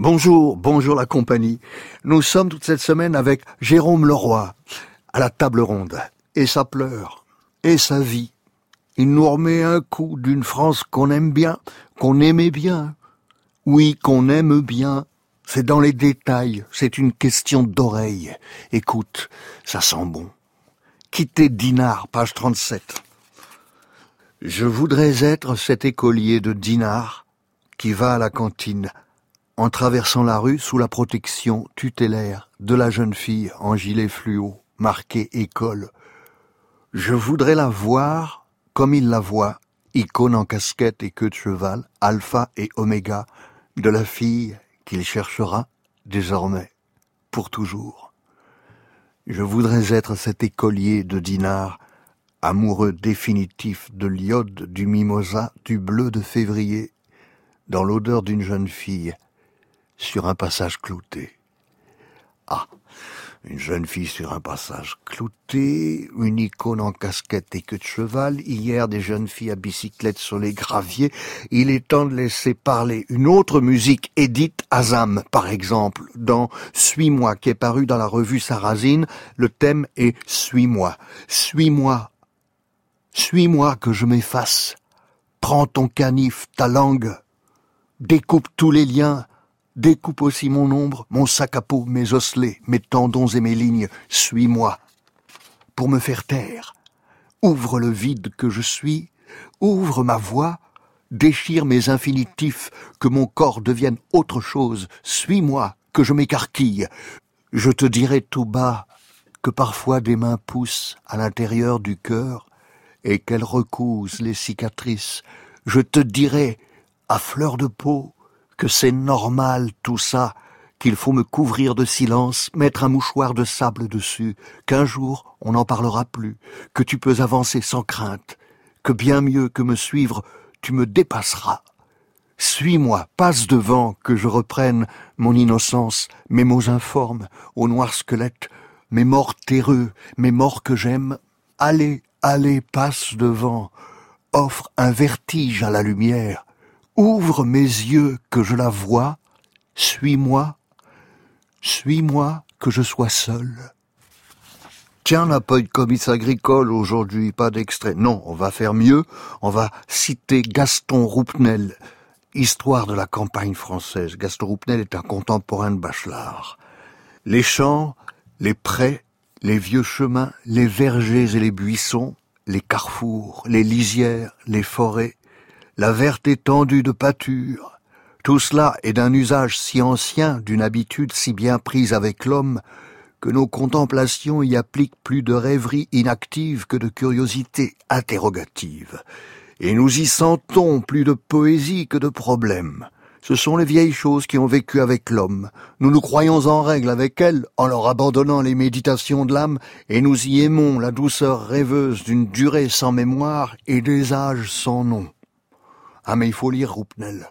Bonjour, bonjour la compagnie. Nous sommes toute cette semaine avec Jérôme Leroy à la table ronde. Et ça pleure. Et ça vit. Il nous remet un coup d'une France qu'on aime bien, qu'on aimait bien. Oui, qu'on aime bien. C'est dans les détails, c'est une question d'oreille. Écoute, ça sent bon. Quitter Dinard, page 37. Je voudrais être cet écolier de Dinard qui va à la cantine en traversant la rue sous la protection tutélaire de la jeune fille en gilet fluo, marqué école. Je voudrais la voir comme il la voit, icône en casquette et queue de cheval, alpha et oméga, de la fille qu'il cherchera désormais, pour toujours. Je voudrais être cet écolier de Dinard, amoureux définitif de l'iode, du mimosa, du bleu de février, dans l'odeur d'une jeune fille, sur un passage clouté. Ah, une jeune fille sur un passage clouté, une icône en casquette et queue de cheval, hier des jeunes filles à bicyclette sur les graviers, il est temps de laisser parler une autre musique, Edith Azam, par exemple, dans Suis-moi, qui est paru dans la revue Sarrazine, le thème est Suis-moi, suis-moi, suis-moi que je m'efface, prends ton canif, ta langue, découpe tous les liens, Découpe aussi mon ombre, mon sac à peau, mes osselets, mes tendons et mes lignes. Suis-moi. Pour me faire taire. Ouvre le vide que je suis, ouvre ma voix, déchire mes infinitifs, que mon corps devienne autre chose. Suis-moi, que je m'écarquille. Je te dirai tout bas que parfois des mains poussent à l'intérieur du cœur et qu'elles recousent les cicatrices. Je te dirai, à fleur de peau, que c'est normal tout ça, qu'il faut me couvrir de silence, mettre un mouchoir de sable dessus, qu'un jour on n'en parlera plus, que tu peux avancer sans crainte, que bien mieux que me suivre, tu me dépasseras. Suis-moi, passe devant, que je reprenne mon innocence, mes mots informes, au noir squelette, mes morts terreux, mes morts que j'aime. Allez, allez, passe devant, offre un vertige à la lumière, Ouvre mes yeux que je la vois, suis-moi, suis-moi que je sois seul. Tiens, n'a pas eu de comice agricole aujourd'hui, pas d'extrait. Non, on va faire mieux, on va citer Gaston Roupnel, Histoire de la campagne française. Gaston Roupnel est un contemporain de Bachelard. Les champs, les prés, les vieux chemins, les vergers et les buissons, les carrefours, les lisières, les forêts, la verte étendue de pâture, tout cela est d'un usage si ancien, d'une habitude si bien prise avec l'homme, que nos contemplations y appliquent plus de rêverie inactive que de curiosité interrogative. Et nous y sentons plus de poésie que de problème. Ce sont les vieilles choses qui ont vécu avec l'homme. Nous nous croyons en règle avec elles en leur abandonnant les méditations de l'âme et nous y aimons la douceur rêveuse d'une durée sans mémoire et des âges sans nom. Ah mais il faut lire Roupnel.